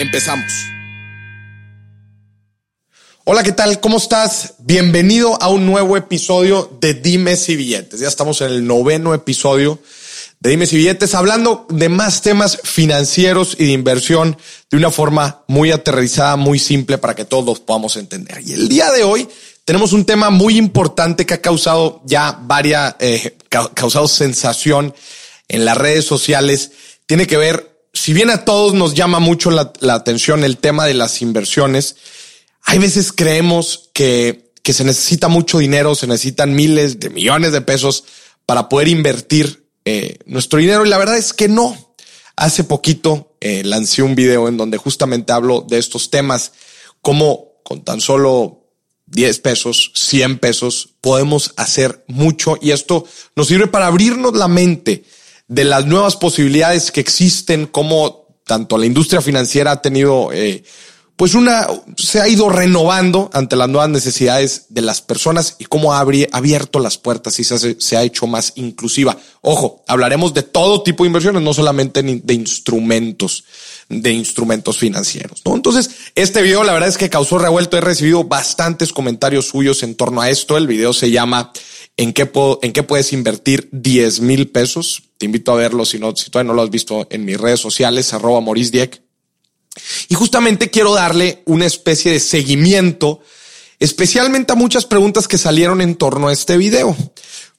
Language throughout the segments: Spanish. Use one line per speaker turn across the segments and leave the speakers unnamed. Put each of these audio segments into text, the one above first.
Empezamos. Hola, ¿qué tal? ¿Cómo estás? Bienvenido a un nuevo episodio de Dimes y Billetes. Ya estamos en el noveno episodio de Dimes y Billetes, hablando de más temas financieros y de inversión de una forma muy aterrizada, muy simple para que todos los podamos entender. Y el día de hoy tenemos un tema muy importante que ha causado ya varias, eh, causado sensación en las redes sociales. Tiene que ver si bien a todos nos llama mucho la, atención el tema de las inversiones, hay veces creemos que, que se necesita mucho dinero, se necesitan miles de millones de pesos para poder invertir eh, nuestro dinero y la verdad es que no. Hace poquito eh, lancé un video en donde justamente hablo de estos temas, cómo con tan solo 10 pesos, 100 pesos, podemos hacer mucho y esto nos sirve para abrirnos la mente de las nuevas posibilidades que existen, como tanto la industria financiera ha tenido, eh, pues una, se ha ido renovando ante las nuevas necesidades de las personas y cómo ha abierto las puertas y se, ha hecho más inclusiva. Ojo, hablaremos de todo tipo de inversiones, no solamente de instrumentos, de instrumentos financieros. ¿no? Entonces, este video la verdad es que causó revuelto. He recibido bastantes comentarios suyos en torno a esto. El video se llama ¿En qué, puedo, en qué puedes invertir 10 mil pesos? Te invito a verlo si no, si todavía no lo has visto en mis redes sociales, arroba Maurice Dieck. Y justamente quiero darle una especie de seguimiento, especialmente a muchas preguntas que salieron en torno a este video.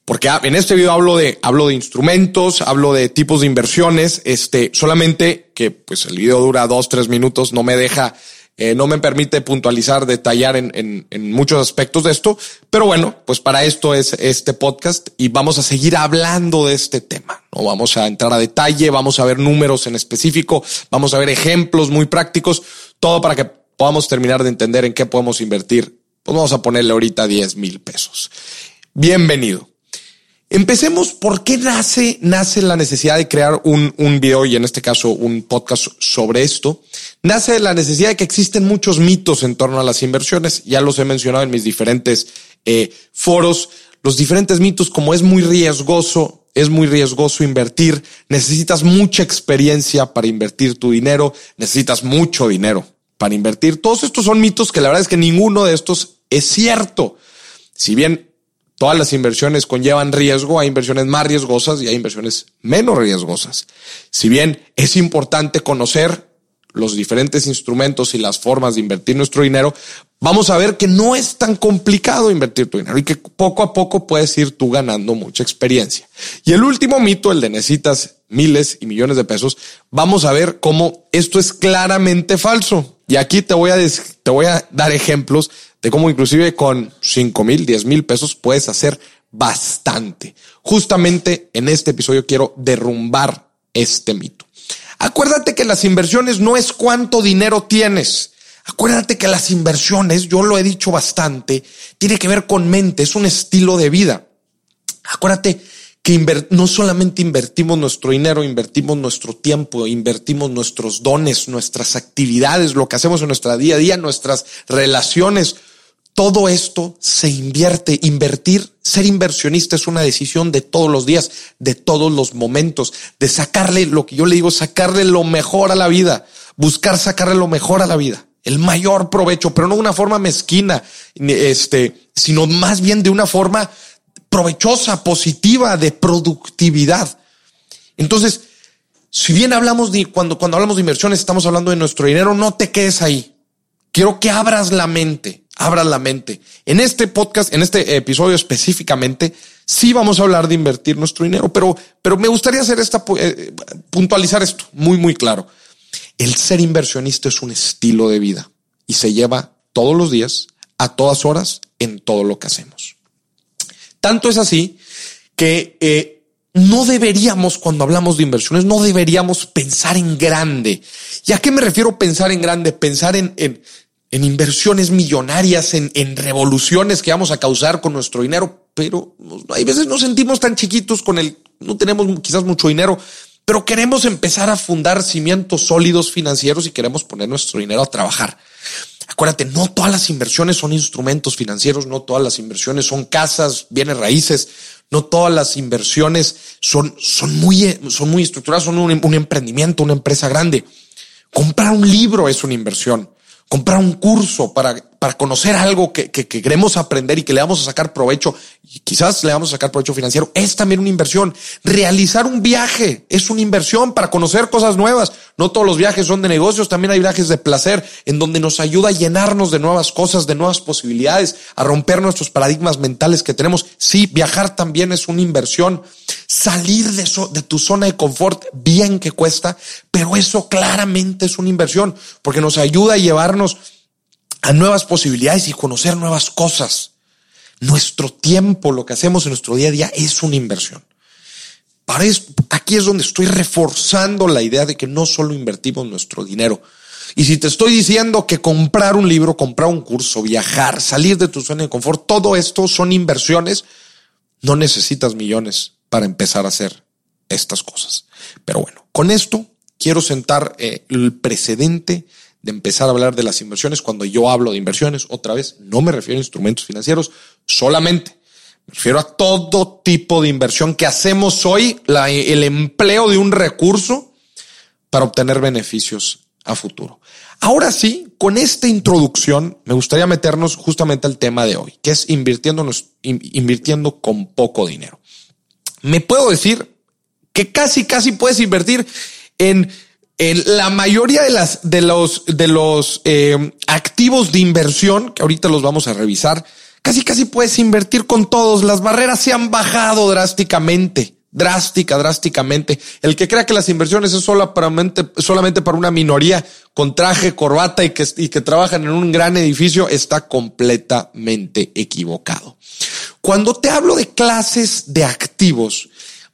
Porque ah, en este video hablo de, hablo de instrumentos, hablo de tipos de inversiones, este, solamente que pues el video dura dos, tres minutos, no me deja eh, no me permite puntualizar, detallar en, muchos aspectos de esto, pero bueno, pues para esto es este podcast y vamos a seguir hablando de este tema. No vamos a entrar a detalle, vamos a ver números en específico, vamos a ver ejemplos muy prácticos, todo para que podamos terminar de entender en qué podemos invertir. Pues vamos a ponerle ahorita 10 mil pesos. Bienvenido. Empecemos por qué nace, nace la necesidad de crear un, un video y en este caso un podcast sobre esto. Nace la necesidad de que existen muchos mitos en torno a las inversiones. Ya los he mencionado en mis diferentes eh, foros. Los diferentes mitos, como es muy riesgoso, es muy riesgoso invertir. Necesitas mucha experiencia para invertir tu dinero. Necesitas mucho dinero para invertir. Todos estos son mitos que la verdad es que ninguno de estos es cierto. Si bien Todas las inversiones conllevan riesgo, hay inversiones más riesgosas y hay inversiones menos riesgosas. Si bien es importante conocer los diferentes instrumentos y las formas de invertir nuestro dinero, vamos a ver que no es tan complicado invertir tu dinero y que poco a poco puedes ir tú ganando mucha experiencia. Y el último mito, el de necesitas miles y millones de pesos, vamos a ver cómo esto es claramente falso. Y aquí te voy a, te voy a dar ejemplos de cómo inclusive con cinco mil, diez mil pesos puedes hacer bastante. Justamente en este episodio quiero derrumbar este mito. Acuérdate que las inversiones no es cuánto dinero tienes. Acuérdate que las inversiones, yo lo he dicho bastante, tiene que ver con mente, es un estilo de vida. Acuérdate que no solamente invertimos nuestro dinero, invertimos nuestro tiempo, invertimos nuestros dones, nuestras actividades, lo que hacemos en nuestra día a día, nuestras relaciones, todo esto se invierte. Invertir, ser inversionista es una decisión de todos los días, de todos los momentos, de sacarle lo que yo le digo, sacarle lo mejor a la vida, buscar sacarle lo mejor a la vida, el mayor provecho, pero no de una forma mezquina, este, sino más bien de una forma provechosa, positiva, de productividad. Entonces, si bien hablamos de cuando, cuando hablamos de inversiones, estamos hablando de nuestro dinero, no te quedes ahí. Quiero que abras la mente abran la mente. En este podcast, en este episodio específicamente, sí vamos a hablar de invertir nuestro dinero, pero, pero me gustaría hacer esta, eh, puntualizar esto muy, muy claro. El ser inversionista es un estilo de vida y se lleva todos los días, a todas horas, en todo lo que hacemos. Tanto es así que eh, no deberíamos, cuando hablamos de inversiones, no deberíamos pensar en grande. ¿Y a qué me refiero pensar en grande? Pensar en, en, inversiones millonarias, en, en, revoluciones que vamos a causar con nuestro dinero, pero hay veces nos sentimos tan chiquitos con el, no tenemos quizás mucho dinero, pero queremos empezar a fundar cimientos sólidos financieros y queremos poner nuestro dinero a trabajar. Acuérdate, no todas las inversiones son instrumentos financieros, no todas las inversiones son casas, bienes raíces, no todas las inversiones son, son muy, son muy estructuradas, son un emprendimiento, una empresa grande. Comprar un libro es una inversión comprar un curso para, para conocer algo que, que, que, queremos aprender y que le vamos a sacar provecho y quizás le vamos a sacar provecho financiero, es también una inversión. Realizar un viaje es una inversión para conocer cosas nuevas. No todos los viajes son de negocios, también hay viajes de placer en donde nos ayuda a llenarnos de nuevas cosas, de nuevas posibilidades, a romper nuestros paradigmas mentales que tenemos. Sí, viajar también es una inversión. Salir de, de tu zona de confort, bien que cuesta, pero eso claramente es una inversión porque nos ayuda a llevarnos a nuevas posibilidades y conocer nuevas cosas. Nuestro tiempo, lo que hacemos en nuestro día a día es una inversión. Para esto, aquí es donde estoy reforzando la idea de que no solo invertimos nuestro dinero. Y si te estoy diciendo que comprar un libro, comprar un curso, viajar, salir de tu zona de confort, todo esto son inversiones, no necesitas millones para empezar a hacer estas cosas. Pero bueno, con esto quiero sentar eh, el precedente de empezar a hablar de las inversiones. Cuando yo hablo de inversiones, otra vez, no me refiero a instrumentos financieros solamente. Me refiero a todo tipo de inversión que hacemos hoy, la, el empleo de un recurso para obtener beneficios a futuro. Ahora sí, con esta introducción, me gustaría meternos justamente al tema de hoy, que es invirtiendo, invirtiendo con poco dinero. Me puedo decir que casi, casi puedes invertir en la mayoría de las de los de los eh, activos de inversión que ahorita los vamos a revisar, casi casi puedes invertir con todos. Las barreras se han bajado drásticamente, drástica, drásticamente. El que crea que las inversiones es solamente, solamente para una minoría con traje, corbata y que, y que trabajan en un gran edificio está completamente equivocado. Cuando te hablo de clases de activos,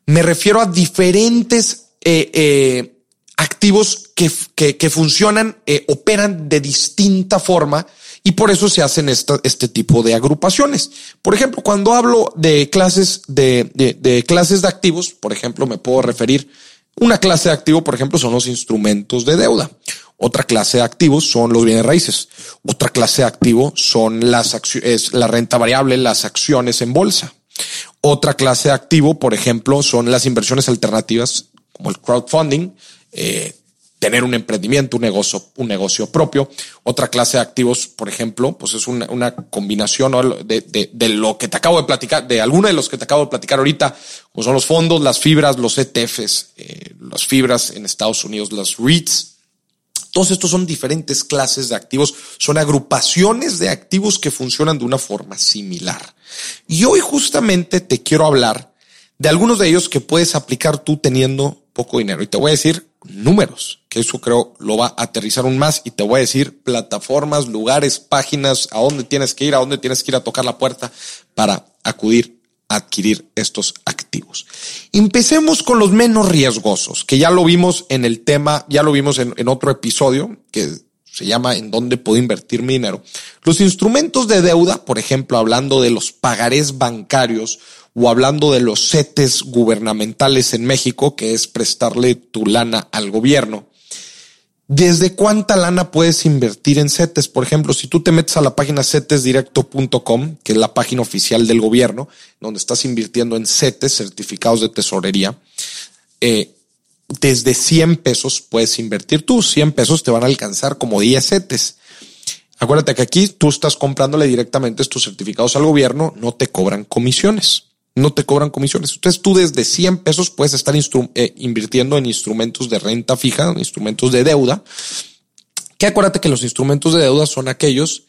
me refiero a diferentes eh, eh, activos que, que, funcionan, eh, operan de distinta forma y por eso se hacen esta, este tipo de agrupaciones. Por ejemplo, cuando hablo de clases de, de, clases de activos, por ejemplo, me puedo referir una clase de activo, por ejemplo, son los instrumentos de deuda. Otra clase de activos son los bienes raíces. Otra clase de activo son las la renta variable, las acciones en bolsa. Otra clase de activo, por ejemplo, son las inversiones alternativas como el crowdfunding, eh, tener un emprendimiento, un negocio, un negocio propio. Otra clase de activos, por ejemplo, pues es una, combinación de, lo que te acabo de platicar, de alguno de los que te acabo de platicar ahorita, como son los fondos, las fibras, los ETFs, eh, las fibras en Estados Unidos, las REITs. Todos estos son diferentes clases de activos, son agrupaciones de activos que funcionan de una forma similar. Y hoy justamente te quiero hablar de algunos de ellos que puedes aplicar tú teniendo poco dinero. Y te voy a decir números, que eso creo lo va a aterrizar aún más. Y te voy a decir plataformas, lugares, páginas, a dónde tienes que ir, a dónde tienes que ir a tocar la puerta para acudir a adquirir estos activos. Empecemos con los menos riesgosos, que ya lo vimos en el tema, ya lo vimos en, en otro episodio, que se llama en dónde puedo invertir mi dinero. Los instrumentos de deuda, por ejemplo, hablando de los pagarés bancarios o hablando de los CETES gubernamentales en México, que es prestarle tu lana al gobierno. ¿Desde cuánta lana puedes invertir en CETES? Por ejemplo, si tú te metes a la página cetesdirecto.com, que es la página oficial del gobierno, donde estás invirtiendo en CETES, certificados de tesorería, eh, desde 100 pesos puedes invertir tú. 100 pesos te van a alcanzar como 10 CETES. Acuérdate que aquí tú estás comprándole directamente estos certificados al gobierno, no te cobran comisiones no te cobran comisiones. Entonces tú desde 100 pesos puedes estar eh, invirtiendo en instrumentos de renta fija, instrumentos de deuda, que acuérdate que los instrumentos de deuda son aquellos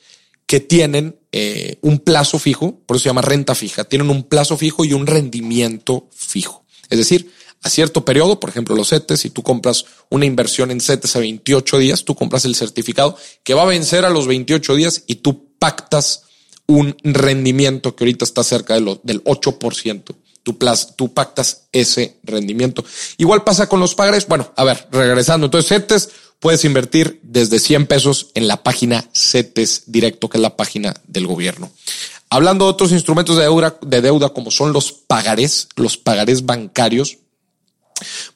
que tienen eh, un plazo fijo, por eso se llama renta fija, tienen un plazo fijo y un rendimiento fijo. Es decir, a cierto periodo, por ejemplo, los CETES, si tú compras una inversión en CETES a 28 días, tú compras el certificado que va a vencer a los 28 días y tú pactas un rendimiento que ahorita está cerca de lo, del 8%. Entonces tú, tú pactas ese rendimiento. Igual pasa con los pagares. Bueno, a ver, regresando. Entonces, CETES puedes invertir desde 100 pesos en la página CETES directo, que es la página del gobierno. Hablando de otros instrumentos de deuda, de deuda como son los pagarés, los pagarés bancarios,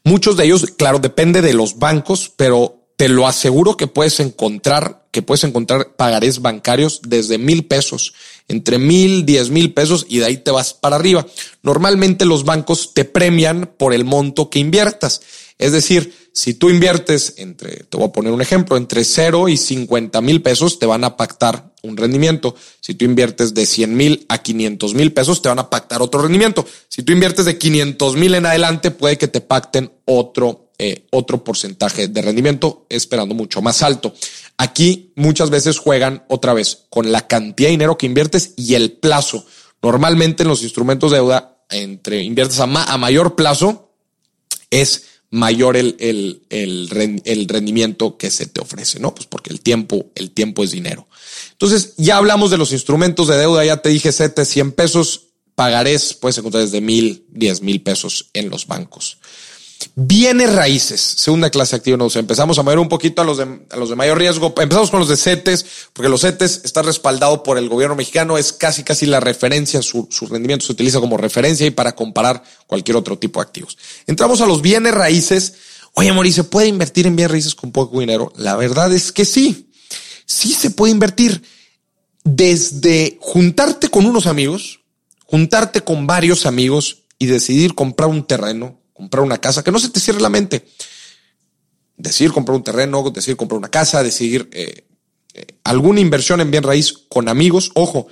muchos de ellos, claro, depende de los bancos, pero te lo aseguro que puedes encontrar, que puedes encontrar pagarés bancarios desde mil pesos, entre mil, diez mil pesos y de ahí te vas para arriba. Normalmente los bancos te premian por el monto que inviertas. Es decir, si tú inviertes entre, te voy a poner un ejemplo, entre cero y 50 mil pesos te van a pactar un rendimiento. Si tú inviertes de 100 mil a 500 mil pesos te van a pactar otro rendimiento. Si tú inviertes de 500 mil en adelante puede que te pacten otro, eh, otro porcentaje de rendimiento esperando mucho más alto. Aquí muchas veces juegan otra vez con la cantidad de dinero que inviertes y el plazo. Normalmente en los instrumentos de deuda, entre inviertes a mayor plazo, es mayor el, el, el, rendimiento que se te ofrece, ¿no? Pues porque el tiempo, el tiempo es dinero. Entonces, ya hablamos de los instrumentos de deuda, ya te dije 7, 100 pesos, pagarés, puedes encontrar desde mil, diez mil pesos en los bancos. Bienes raíces, segunda clase activa. Nos empezamos a mover un poquito a los, de, a los de mayor riesgo. Empezamos con los de CETES, porque los CETES está respaldado por el gobierno mexicano. Es casi, casi la referencia. Su, su rendimiento se utiliza como referencia y para comparar cualquier otro tipo de activos. Entramos a los bienes raíces. Oye, Mori, ¿se puede invertir en bienes raíces con poco dinero? La verdad es que sí. Sí se puede invertir desde juntarte con unos amigos, juntarte con varios amigos y decidir comprar un terreno comprar una casa, que no se te cierre la mente. Decir comprar un terreno, decir comprar una casa, decir eh, eh, alguna inversión en bien raíz con amigos. Ojo,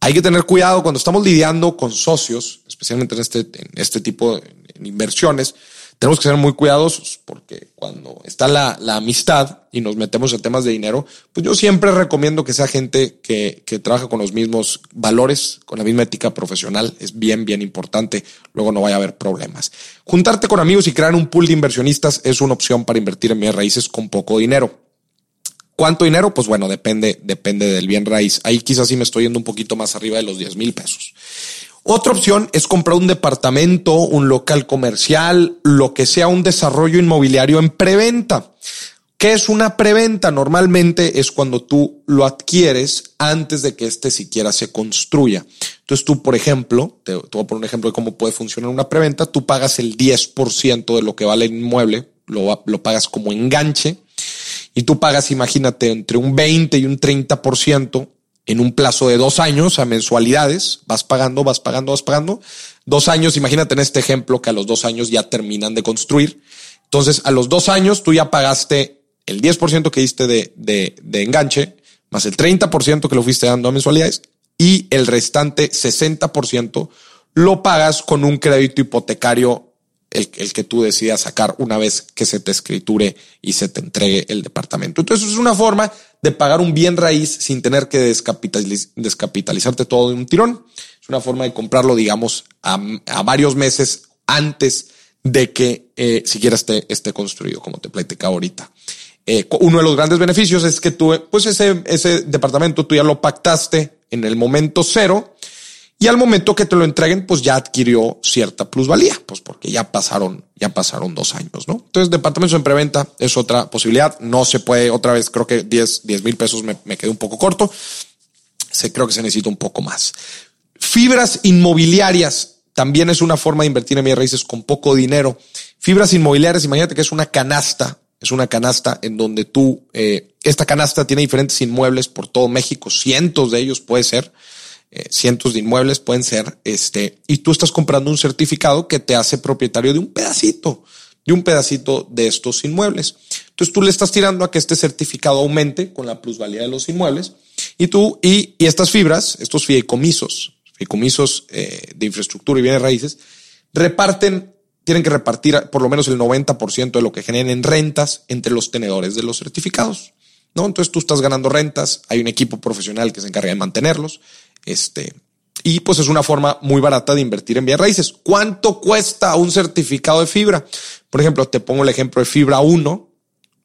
hay que tener cuidado cuando estamos lidiando con socios, especialmente en este, en este tipo de inversiones tenemos que ser muy cuidadosos porque cuando está la, la, amistad y nos metemos en temas de dinero, pues yo siempre recomiendo que sea gente que, que trabaja con los mismos valores, con la misma ética profesional. Es bien, bien importante. Luego no vaya a haber problemas. Juntarte con amigos y crear un pool de inversionistas es una opción para invertir en bienes raíces con poco dinero. ¿Cuánto dinero? Pues bueno, depende, depende del bien raíz. Ahí quizás sí me estoy yendo un poquito más arriba de los 10 mil pesos. Otra opción es comprar un departamento, un local comercial, lo que sea un desarrollo inmobiliario en preventa. ¿Qué es una preventa? Normalmente es cuando tú lo adquieres antes de que éste siquiera se construya. Entonces tú, por ejemplo, te, voy a poner un ejemplo de cómo puede funcionar una preventa, tú pagas el 10% de lo que vale el inmueble, lo, lo pagas como enganche y tú pagas, imagínate, entre un 20 y un 30% en un plazo de dos años a mensualidades, vas pagando, vas pagando, vas pagando. Dos años, imagínate en este ejemplo que a los dos años ya terminan de construir. Entonces, a los dos años tú ya pagaste el 10% que diste de, de, de enganche, más el 30% que lo fuiste dando a mensualidades y el restante 60% lo pagas con un crédito hipotecario el, que tú decidas sacar una vez que se te escriture y se te entregue el departamento. Entonces es una forma de pagar un bien raíz sin tener que descapitalizarte todo de un tirón. Es una forma de comprarlo, digamos, a, a varios meses antes de que eh, siquiera esté, esté construido, como te platicaba ahorita. Eh, uno de los grandes beneficios es que tú, pues ese, ese departamento tú ya lo pactaste en el momento cero y al momento que te lo entreguen, pues ya adquirió cierta plusvalía, pues porque ya pasaron, ya pasaron dos años, ¿no? Entonces, departamentos en preventa es otra posibilidad. No se puede otra vez, creo que 10, 10 mil pesos me, me quedé un poco corto. Se, creo que se necesita un poco más. Fibras inmobiliarias también es una forma de invertir en mis raíces con poco dinero. Fibras inmobiliarias, imagínate que es una canasta, es una canasta en donde tú, eh, esta canasta tiene diferentes inmuebles por todo México, cientos de ellos puede ser eh, cientos de inmuebles pueden ser, este, y tú estás comprando un certificado que te hace propietario de un pedacito, de un pedacito de estos inmuebles. Entonces tú le estás tirando a que este certificado aumente con la plusvalía de los inmuebles y tú, y, estas fibras, estos fideicomisos, fideicomisos eh, de infraestructura y bienes raíces, reparten, tienen que repartir por lo menos el 90% de lo que generen en rentas entre los tenedores de los certificados. ¿no? Entonces tú estás ganando rentas, hay un equipo profesional que se encarga de mantenerlos, este, y pues es una forma muy barata de invertir en bienes raíces. ¿Cuánto cuesta un certificado de fibra? Por ejemplo, te pongo el ejemplo de Fibra 1,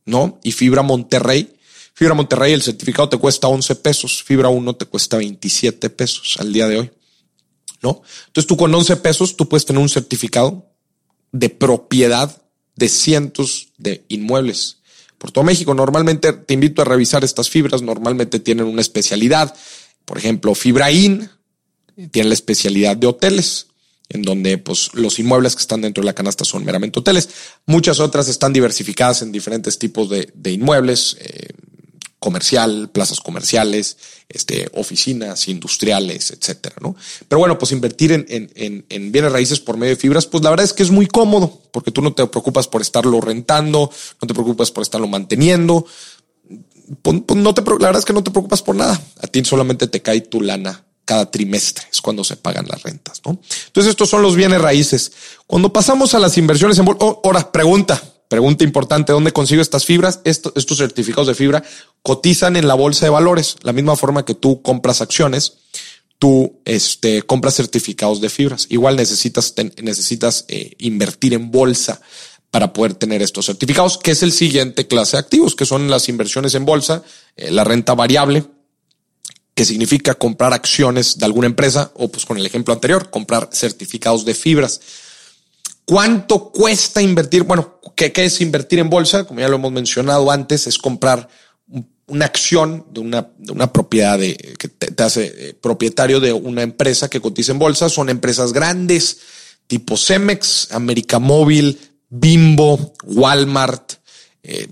¿no? Y Fibra Monterrey. Fibra Monterrey, el certificado te cuesta 11 pesos. Fibra 1 te cuesta 27 pesos al día de hoy. ¿no? Entonces tú con 11 pesos, tú puedes tener un certificado de propiedad de cientos de inmuebles por todo México. Normalmente te invito a revisar estas fibras, normalmente tienen una especialidad. Por ejemplo, Fibraín tiene la especialidad de hoteles en donde pues, los inmuebles que están dentro de la canasta son meramente hoteles. Muchas otras están diversificadas en diferentes tipos de, inmuebles, eh, comercial, plazas comerciales, este, oficinas industriales, etcétera, ¿no? Pero bueno, pues invertir en, en, bienes raíces por medio de fibras, pues la verdad es que es muy cómodo, porque tú no te preocupas por estarlo rentando, no te preocupas por estarlo manteniendo. No te, la verdad es que no te preocupas por nada. A ti solamente te cae tu lana cada trimestre, es cuando se pagan las rentas, ¿no? Entonces estos son los bienes raíces. Cuando pasamos a las inversiones en bolsa, oh, ahora pregunta, pregunta importante, ¿dónde consigo estas fibras? estos certificados de fibra cotizan en la bolsa de valores, la misma forma que tú compras acciones, tú este, compras certificados de fibras. Igual necesitas, necesitas eh, invertir en bolsa para poder tener estos certificados, que es el siguiente clase de activos, que son las inversiones en bolsa, eh, la renta variable, que significa comprar acciones de alguna empresa o pues con el ejemplo anterior, comprar certificados de fibras. ¿Cuánto cuesta invertir? Bueno, ¿qué, es invertir en bolsa? Como ya lo hemos mencionado antes, es comprar una acción de una, de una propiedad de, que te, hace eh, propietario de una empresa que cotiza en bolsa. Son empresas grandes tipo Cemex, América Móvil, Bimbo, Walmart, eh,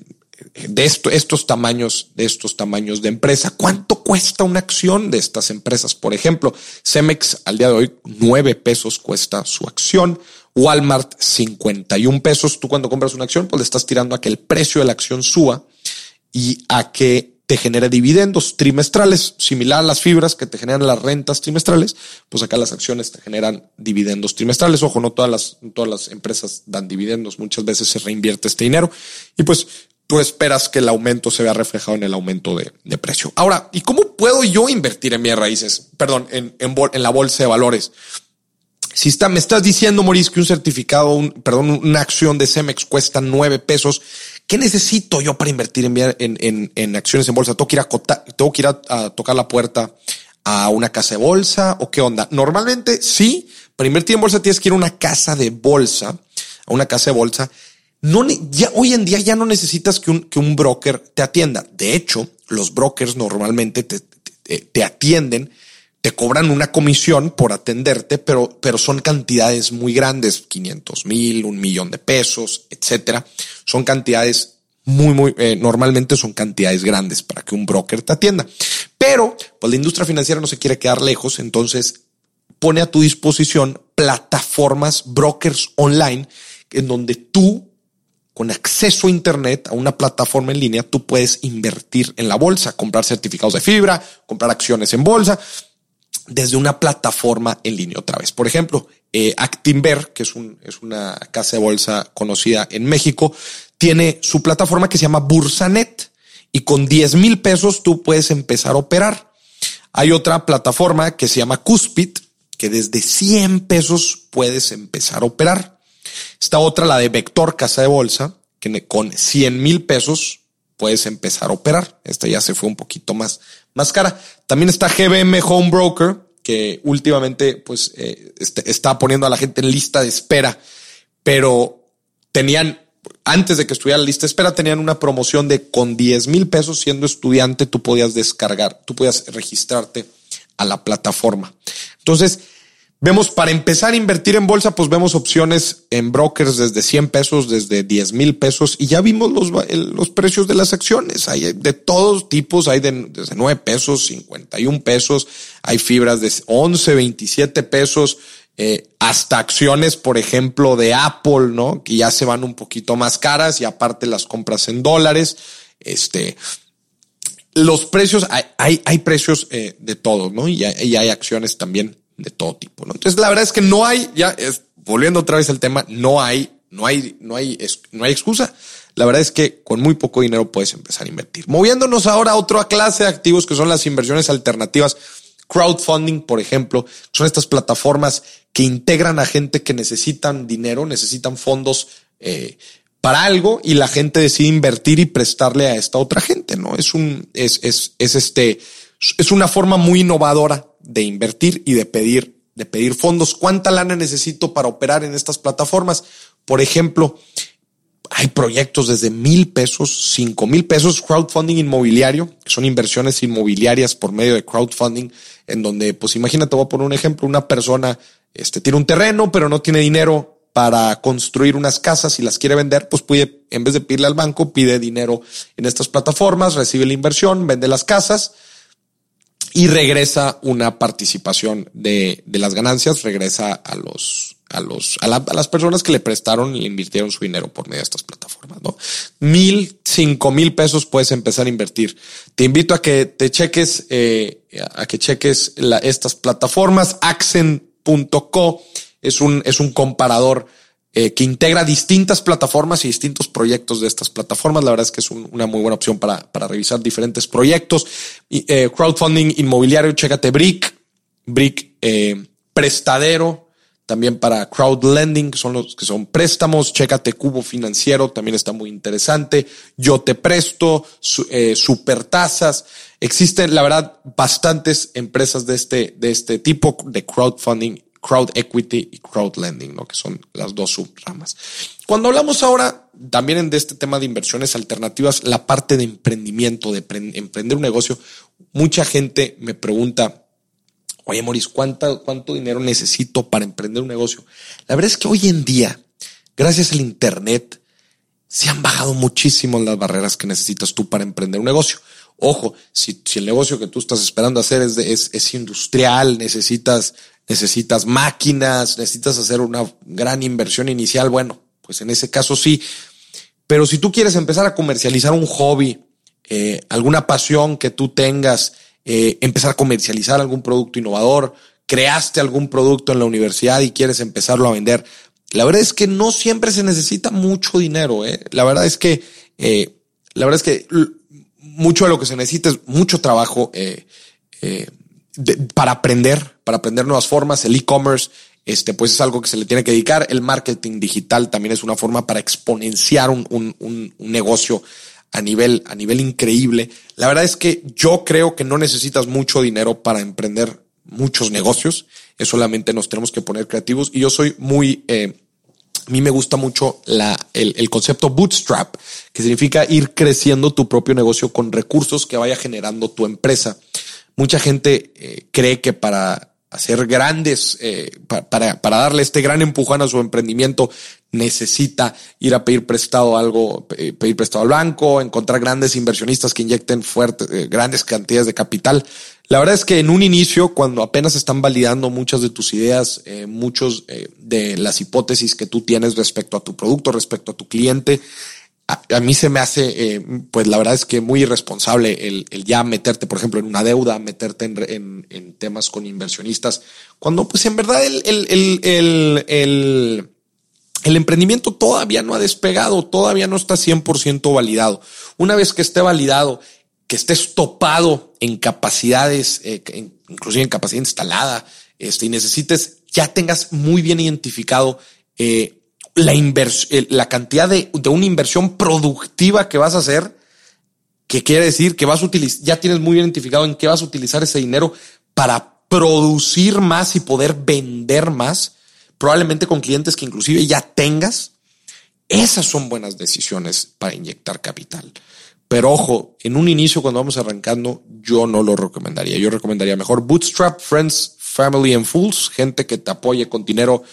de esto, estos tamaños, de estos tamaños de empresa. ¿Cuánto cuesta una acción de estas empresas? Por ejemplo, Cemex al día de hoy, nueve pesos cuesta su acción. Walmart, 51 pesos. Tú cuando compras una acción, pues le estás tirando a que el precio de la acción suba y a que te genere dividendos trimestrales, similar a las fibras que te generan las rentas trimestrales, pues acá las acciones te generan dividendos trimestrales. Ojo, no todas las, todas las empresas dan dividendos, muchas veces se reinvierte este dinero y pues tú esperas que el aumento se vea reflejado en el aumento de, precio. Ahora, ¿y cómo puedo yo invertir en mis raíces? Perdón, en, en, la bolsa de valores. Si está, me estás diciendo, Maurice, que un certificado, un, perdón, una acción de Cemex cuesta nueve pesos. ¿Qué necesito yo para invertir en, acciones en bolsa? ¿Tengo que ir, a, tengo que ir a, tocar la puerta a una casa de bolsa o qué onda? Normalmente sí, para invertir en bolsa tienes que ir a una casa de bolsa, a una casa de bolsa no, ya hoy en día ya no necesitas que un, que un broker te atienda. De hecho, los brokers normalmente te, te, atienden, te cobran una comisión por atenderte, pero, pero son cantidades muy grandes, 500 mil, un millón de pesos, etcétera. Son cantidades muy, muy, eh, normalmente son cantidades grandes para que un broker te atienda. Pero, pues la industria financiera no se quiere quedar lejos, entonces pone a tu disposición plataformas, brokers online, en donde tú con acceso a Internet, a una plataforma en línea, tú puedes invertir en la bolsa, comprar certificados de fibra, comprar acciones en bolsa, desde una plataforma en línea otra vez. Por ejemplo, eh, Actinver, que es, un, es una casa de bolsa conocida en México, tiene su plataforma que se llama Bursanet y con 10 mil pesos tú puedes empezar a operar. Hay otra plataforma que se llama Cuspid, que desde 100 pesos puedes empezar a operar. Esta otra, la de Vector Casa de Bolsa, que con 100 mil pesos puedes empezar a operar. Esta ya se fue un poquito más, más cara. También está GBM Home Broker, que últimamente pues eh, este, está poniendo a la gente en lista de espera, pero tenían, antes de que estuviera la lista de espera, tenían una promoción de con 10 mil pesos siendo estudiante, tú podías descargar, tú podías registrarte a la plataforma. Entonces, Vemos para empezar a invertir en bolsa, pues vemos opciones en brokers desde 100 pesos, desde 10 mil pesos y ya vimos los, los precios de las acciones. Hay de todos tipos, hay de, desde 9 pesos, 51 pesos, hay fibras de 11, 27 pesos, eh, hasta acciones, por ejemplo, de Apple, ¿no? Que ya se van un poquito más caras y aparte las compras en dólares. Este, los precios, hay, hay, hay precios eh, de todo, ¿no? Y hay, y hay acciones también de todo tipo. ¿no? Entonces, la verdad es que no hay, ya es, volviendo otra vez al tema, no hay, no hay, no hay, no hay excusa. La verdad es que con muy poco dinero puedes empezar a invertir. Moviéndonos ahora a otra clase de activos que son las inversiones alternativas. Crowdfunding, por ejemplo, son estas plataformas que integran a gente que necesitan dinero, necesitan fondos eh, para algo y la gente decide invertir y prestarle a esta otra gente, ¿no? Es un, es, es, es este, es una forma muy innovadora de invertir y de pedir de pedir fondos. ¿Cuánta lana necesito para operar en estas plataformas? Por ejemplo, hay proyectos desde mil pesos, cinco mil pesos, crowdfunding inmobiliario, que son inversiones inmobiliarias por medio de crowdfunding, en donde, pues imagínate, voy a poner un ejemplo, una persona este, tiene un terreno, pero no tiene dinero para construir unas casas y las quiere vender, pues puede, en vez de pedirle al banco, pide dinero en estas plataformas, recibe la inversión, vende las casas y regresa una participación de, de las ganancias, regresa a los, a los, a, las personas que le prestaron y le invirtieron su dinero por medio de estas plataformas, ¿no? Mil, cinco mil pesos puedes empezar a invertir. Te invito a que te cheques, eh, a que cheques la, estas plataformas, accent.co es un, es un comparador eh, que integra distintas plataformas y distintos proyectos de estas plataformas. La verdad es que es una muy buena opción para, para revisar diferentes proyectos. Y, eh, crowdfunding inmobiliario, chécate Brick, Brick eh, prestadero, también para crowd lending, que son los que son préstamos, chécate Cubo Financiero, también está muy interesante. Yo te presto, eh, super tasas. Existen, la verdad, bastantes empresas de este, de este tipo de crowdfunding crowd equity y crowd lending, ¿no? que son las dos subramas. Cuando hablamos ahora también de este tema de inversiones alternativas, la parte de emprendimiento, de emprender un negocio, mucha gente me pregunta, oye Moris, ¿cuánto, ¿cuánto dinero necesito para emprender un negocio? La verdad es que hoy en día, gracias al Internet, se han bajado muchísimo las barreras que necesitas tú para emprender un negocio. Ojo, si, el negocio que tú estás esperando hacer es industrial, necesitas necesitas máquinas, necesitas hacer una gran inversión inicial, bueno, pues en ese caso sí. Pero si tú quieres empezar a comercializar un hobby, eh, alguna pasión que tú tengas, eh, empezar a comercializar algún producto innovador, creaste algún producto en la universidad y quieres empezarlo a vender, la verdad es que no siempre se necesita mucho dinero. ¿eh? La verdad es que, eh, la verdad es que mucho de lo que se necesita es mucho trabajo. Eh, para aprender, para aprender nuevas formas. El e-commerce, este, pues es algo que se le tiene que dedicar. El marketing digital también es una forma para exponenciar un, un, un, negocio a nivel, a nivel increíble. La verdad es que yo creo que no necesitas mucho dinero para emprender muchos negocios. Es solamente nos tenemos que poner creativos. Y yo soy muy, eh, a mí me gusta mucho la, el, el, concepto bootstrap, que significa ir creciendo tu propio negocio con recursos que vaya generando tu empresa. Mucha gente eh, cree que para hacer grandes, eh, para, para darle este gran empujón a su emprendimiento, necesita ir a pedir prestado algo, pedir prestado al banco, encontrar grandes inversionistas que inyecten fuertes, eh, grandes cantidades de capital. La verdad es que en un inicio, cuando apenas están validando muchas de tus ideas, eh, muchos de las hipótesis que tú tienes respecto a tu producto, respecto a tu cliente, a, mí se me hace, eh, pues la verdad es que muy irresponsable el, el ya meterte, por ejemplo, en una deuda, meterte en, en, en, temas con inversionistas, cuando pues en verdad el, el, el, emprendimiento todavía no ha despegado, todavía no está 100% validado. Una vez que esté validado, que estés topado en capacidades, eh, inclusive en capacidad instalada, este, y necesites, ya tengas muy bien identificado eh, la inversión, la cantidad de, de, una inversión productiva que vas a hacer, que quiere decir que vas a utilizar, ya tienes muy identificado en qué vas a utilizar ese dinero para producir más y poder vender más, probablemente con clientes que inclusive ya tengas. Esas son buenas decisiones para inyectar capital. Pero ojo, en un inicio cuando vamos arrancando, yo no lo recomendaría. Yo recomendaría mejor Bootstrap, Friends, Family and Fools, gente que te apoye con dinero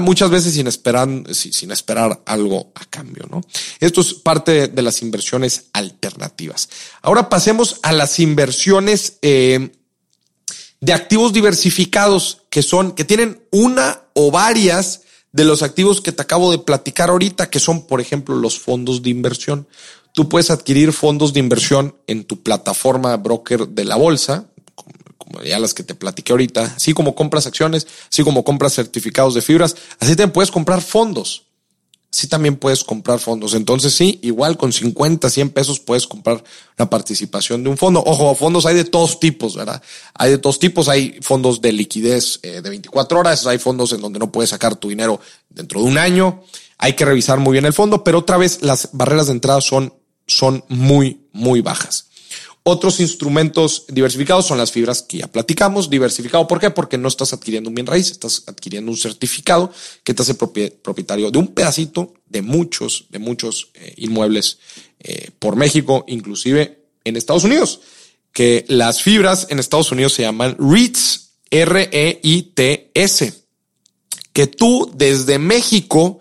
muchas veces sin esperar, sin esperar algo a cambio, ¿no? Esto es parte de las inversiones alternativas. Ahora pasemos a las inversiones eh, de activos diversificados que son, que tienen una o varias de los activos que te acabo de platicar ahorita, que son, por ejemplo, los fondos de inversión. Tú puedes adquirir fondos de inversión en tu plataforma broker de la bolsa, ya las que te platiqué ahorita, así como compras acciones, así como compras certificados de fibras, así también puedes comprar fondos. Sí también puedes comprar fondos. Entonces sí, igual con 50, 100 pesos puedes comprar la participación de un fondo. Ojo, fondos hay de todos tipos, ¿verdad? Hay de todos tipos. Hay fondos de liquidez eh, de 24 horas, hay fondos en donde no puedes sacar tu dinero dentro de un año. Hay que revisar muy bien el fondo, pero otra vez las barreras de entrada son, son muy, muy bajas. Otros instrumentos diversificados son las fibras que ya platicamos. Diversificado, ¿por qué? Porque no estás adquiriendo un bien raíz, estás adquiriendo un certificado que te hace propietario de un pedacito de muchos, de muchos eh, inmuebles eh, por México, inclusive en Estados Unidos, que las fibras en Estados Unidos se llaman REITs, R-E-I-T-S, que tú desde México,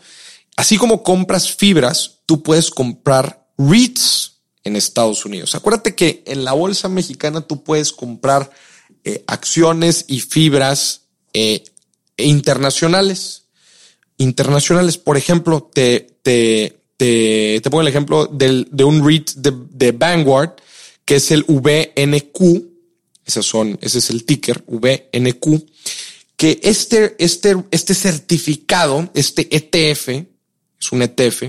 así como compras fibras, tú puedes comprar REITs en Estados Unidos. Acuérdate que en la bolsa mexicana tú puedes comprar eh, acciones y fibras eh, internacionales. Internacionales, por ejemplo, te, te, te, pongo el ejemplo del, de un REIT de, Vanguard, que es el VNQ. Esos son, ese es el ticker, VNQ. Que este, este, este certificado, este ETF, es un ETF,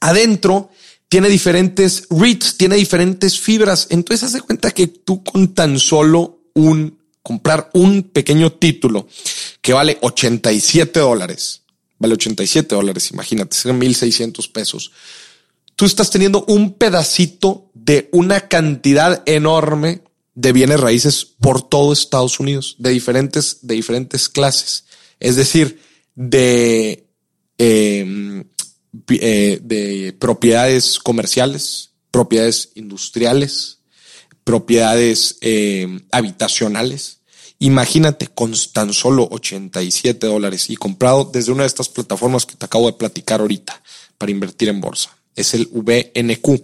adentro tiene diferentes REITs, tiene diferentes fibras. Entonces hace cuenta que tú con tan solo un comprar un pequeño título que vale 87 dólares, vale 87 dólares, imagínate, son 1600 pesos. Tú estás teniendo un pedacito de una cantidad enorme de bienes raíces por todo Estados Unidos, de diferentes, de diferentes clases. Es decir, de eh, eh, de propiedades comerciales, propiedades industriales, propiedades eh, habitacionales. Imagínate con tan solo 87 dólares y comprado desde una de estas plataformas que te acabo de platicar ahorita para invertir en bolsa. Es el VNQ.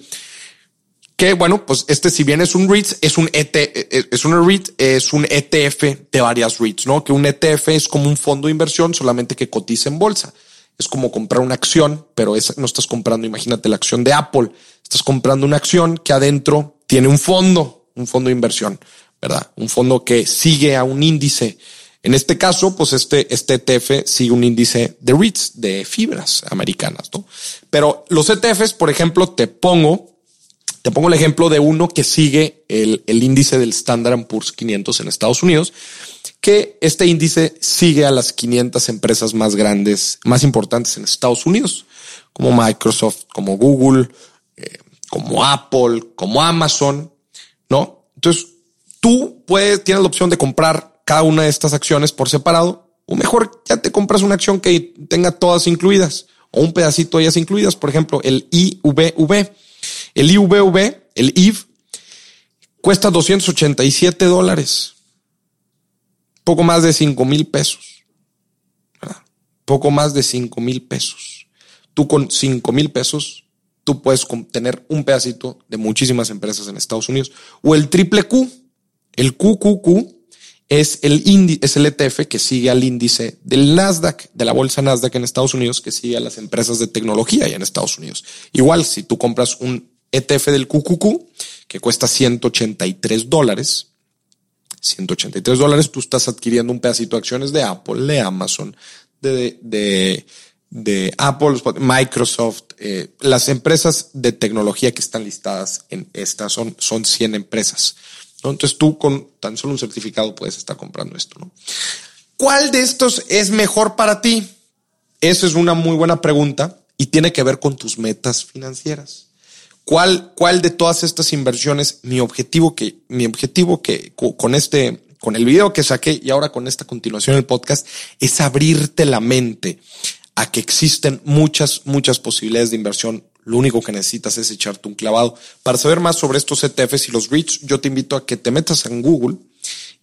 Que bueno, pues este si bien es un REIT, es un ET, es un REIT, es un ETF de varias REITs, ¿no? Que un ETF es como un fondo de inversión solamente que cotiza en bolsa es como comprar una acción, pero es, no estás comprando, imagínate la acción de Apple, estás comprando una acción que adentro tiene un fondo, un fondo de inversión, ¿verdad? Un fondo que sigue a un índice. En este caso, pues este, este ETF sigue un índice de REITs, de fibras americanas, ¿no? Pero los ETFs, por ejemplo, te pongo, te pongo el ejemplo de uno que sigue el, el índice del Standard Poor's 500 en Estados Unidos que este índice sigue a las 500 empresas más grandes, más importantes en Estados Unidos, como Microsoft, como Google, eh, como Apple, como Amazon, ¿no? Entonces, tú puedes, tienes la opción de comprar cada una de estas acciones por separado, o mejor, ya te compras una acción que tenga todas incluidas, o un pedacito de ellas incluidas, por ejemplo, el IVV. El IVV, el IV, cuesta 287 dólares poco más de 5 mil pesos. Poco más de 5 mil pesos. Tú con 5 mil pesos, tú puedes tener un pedacito de muchísimas empresas en Estados Unidos. O el triple Q. El QQQ es el, es el ETF que sigue al índice del Nasdaq, de la bolsa Nasdaq en Estados Unidos, que sigue a las empresas de tecnología allá en Estados Unidos. Igual, si tú compras un ETF del QQQ, que cuesta 183 dólares, 183 dólares, tú estás adquiriendo un pedacito de acciones de Apple, de Amazon, de, de, de Apple, Microsoft, eh, las empresas de tecnología que están listadas en estas son, son 100 empresas. Entonces tú con tan solo un certificado puedes estar comprando esto. ¿no? ¿Cuál de estos es mejor para ti? Esa es una muy buena pregunta y tiene que ver con tus metas financieras. ¿Cuál, cuál de todas estas inversiones, mi objetivo que, mi objetivo que con este, con el video que saqué y ahora con esta continuación del podcast es abrirte la mente a que existen muchas, muchas posibilidades de inversión. Lo único que necesitas es echarte un clavado. Para saber más sobre estos ETFs y los REITs, yo te invito a que te metas en Google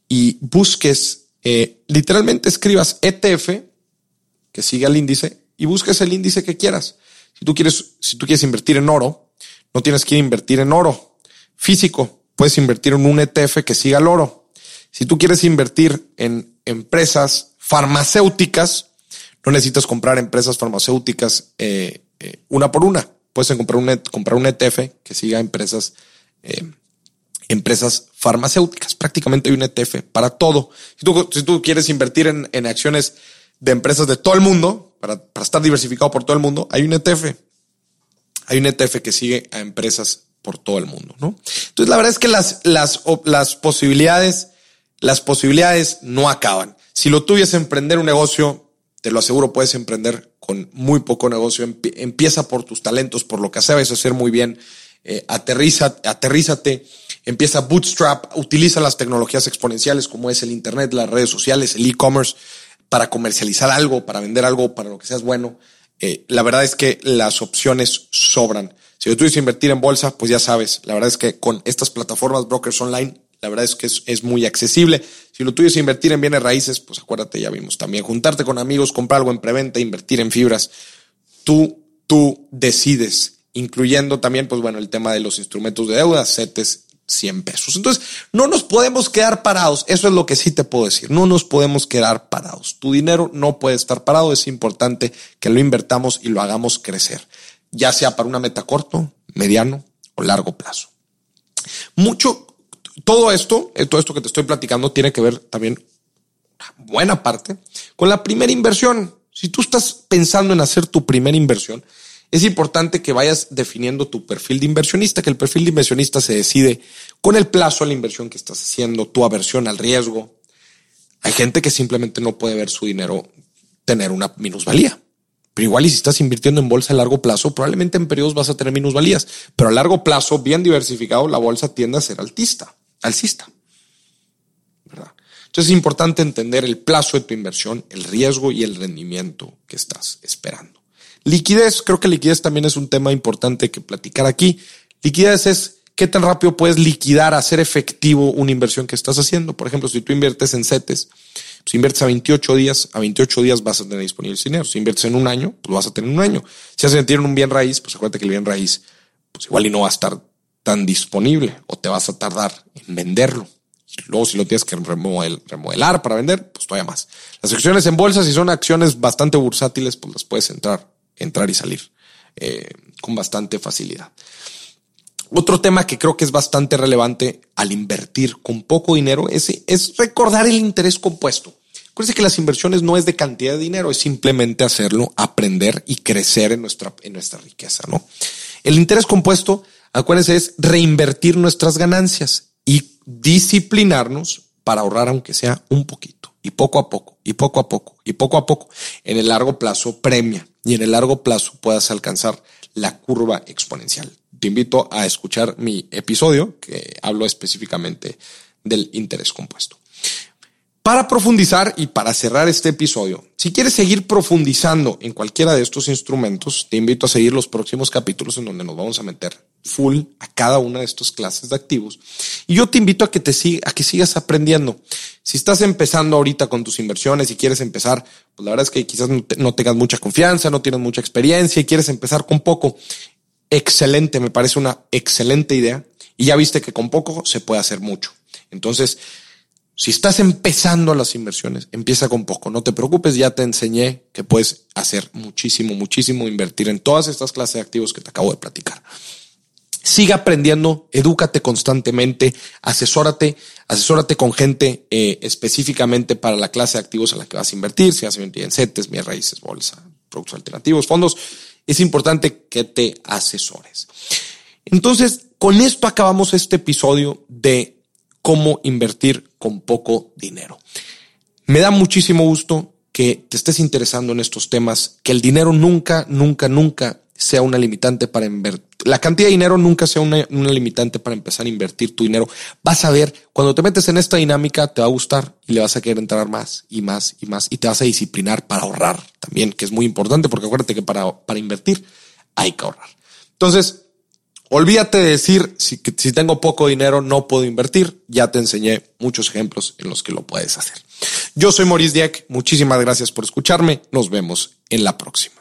y busques, eh, literalmente escribas ETF, que sigue al índice, y busques el índice que quieras. Si tú quieres, si tú quieres invertir en oro, no tienes que invertir en oro físico. Puedes invertir en un ETF que siga el oro. Si tú quieres invertir en empresas farmacéuticas, no necesitas comprar empresas farmacéuticas eh, eh, una por una. Puedes comprar un, comprar un ETF que siga empresas, eh, empresas farmacéuticas. Prácticamente hay un ETF para todo. Si tú, si tú quieres invertir en, en, acciones de empresas de todo el mundo, para, para estar diversificado por todo el mundo, hay un ETF hay un ETF que sigue a empresas por todo el mundo, ¿no? Entonces, la verdad es que las, las, posibilidades, las posibilidades no acaban. Si lo tuvieses emprender un negocio, te lo aseguro, puedes emprender con muy poco negocio. Empieza por tus talentos, por lo que sabes hacer muy bien. eh, aterriza, aterrízate, empieza bootstrap, utiliza las tecnologías exponenciales como es el Internet, las redes sociales, el e-commerce para comercializar algo, para vender algo, para lo que seas bueno. Eh, la verdad es que las opciones sobran. Si tú quieres invertir en bolsa, pues ya sabes, la verdad es que con estas plataformas brokers online, la verdad es que es, es, muy accesible. Si lo tuyo es invertir en bienes raíces, pues acuérdate, ya vimos también, juntarte con amigos, comprar algo en preventa, invertir en fibras. Tú, tú decides incluyendo también, pues bueno, el tema de los instrumentos de deuda, CETES, 100 pesos. Entonces, no nos podemos quedar parados. Eso es lo que sí te puedo decir. No nos podemos quedar parados. Tu dinero no puede estar parado. Es importante que lo invertamos y lo hagamos crecer, ya sea para una meta corto, mediano o largo plazo. Mucho, todo esto, eh, todo esto que te estoy platicando tiene que ver también, buena parte, con la primera inversión. Si tú estás pensando en hacer tu primera inversión, es importante que vayas definiendo tu perfil de inversionista, que el perfil de inversionista se decide con el plazo a la inversión que estás haciendo, tu aversión al riesgo. Hay gente que simplemente no puede ver su dinero tener una minusvalía. Pero igual y si estás invirtiendo en bolsa a largo plazo, probablemente en periodos vas a tener minusvalías. Pero a largo plazo, bien diversificado, la bolsa tiende a ser altista, alcista. Entonces es importante entender el plazo de tu inversión, el riesgo y el rendimiento que estás esperando. Liquidez, creo que liquidez también es un tema importante que platicar aquí. Liquidez es qué tan rápido puedes liquidar, hacer efectivo una inversión que estás haciendo. Por ejemplo, si tú inviertes en CETES, si inviertes a 28 días, a 28 días vas a tener disponible el dinero. Si inviertes en un año, pues vas a tener un año. Si haces en un bien raíz, pues acuérdate que el bien raíz, pues igual y no va a estar tan disponible o te vas a tardar en venderlo. Luego, si lo tienes que remodelar para vender, pues todavía más. Las acciones en bolsa, si son acciones bastante bursátiles, pues las puedes entrar entrar y salir eh, con bastante facilidad. Otro tema que creo que es bastante relevante al invertir con poco dinero es, recordar el interés compuesto. Acuérdense que las inversiones no es de cantidad de dinero, es simplemente hacerlo, aprender y crecer en nuestra, en nuestra riqueza, ¿no? El interés compuesto, acuérdense, es reinvertir nuestras ganancias y disciplinarnos para ahorrar aunque sea un poquito y poco a poco y poco a poco y poco a poco en el largo plazo premia y en el largo plazo puedas alcanzar la curva exponencial. Te invito a escuchar mi episodio que hablo específicamente del interés compuesto. Para profundizar y para cerrar este episodio, si quieres seguir profundizando en cualquiera de estos instrumentos, te invito a seguir los próximos capítulos en donde nos vamos a meter full a cada una de estas clases de activos. Y yo te invito a que te siga, a que sigas aprendiendo. Si estás empezando ahorita con tus inversiones y quieres empezar, pues la verdad es que quizás no, tengas mucha confianza, no tienes mucha experiencia y quieres empezar con poco. Excelente, me parece una excelente idea. Y ya viste que con poco se puede hacer mucho. Entonces, si estás empezando las inversiones, empieza con poco. No te preocupes, ya te enseñé que puedes hacer muchísimo, muchísimo, invertir en todas estas clases de activos que te acabo de platicar. Sigue aprendiendo, edúcate constantemente, asesórate, asesórate con gente eh, específicamente para la clase de activos a la que vas a invertir, si vas a invertir en CETES, bienes raíces, bolsa, productos alternativos, fondos. Es importante que te asesores. Entonces, con esto acabamos este episodio de cómo invertir con poco dinero. Me da muchísimo gusto que te estés interesando en estos temas, que el dinero nunca, nunca, nunca sea una limitante para invertir. La cantidad de dinero nunca sea una, limitante para empezar a invertir tu dinero. Vas a ver, cuando te metes en esta dinámica, te va a gustar y le vas a querer entrar más y más y más y te vas a disciplinar para ahorrar también, que es muy importante porque acuérdate que para, para invertir hay que ahorrar. Entonces, Olvídate de decir, si, si tengo poco dinero no puedo invertir. Ya te enseñé muchos ejemplos en los que lo puedes hacer. Yo soy Maurice Dieck. Muchísimas gracias por escucharme. Nos vemos en la próxima.